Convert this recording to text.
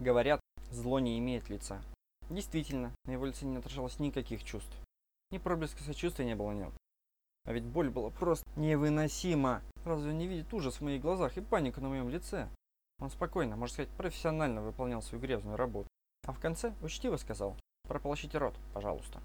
Говорят, зло не имеет лица. Действительно, на его лице не отражалось никаких чувств. Ни проблеска сочувствия не было в нем. А ведь боль была просто невыносима. Разве он не видит ужас в моих глазах и панику на моем лице? Он спокойно, можно сказать, профессионально выполнял свою грязную работу. А в конце учтиво сказал, прополощите рот, пожалуйста.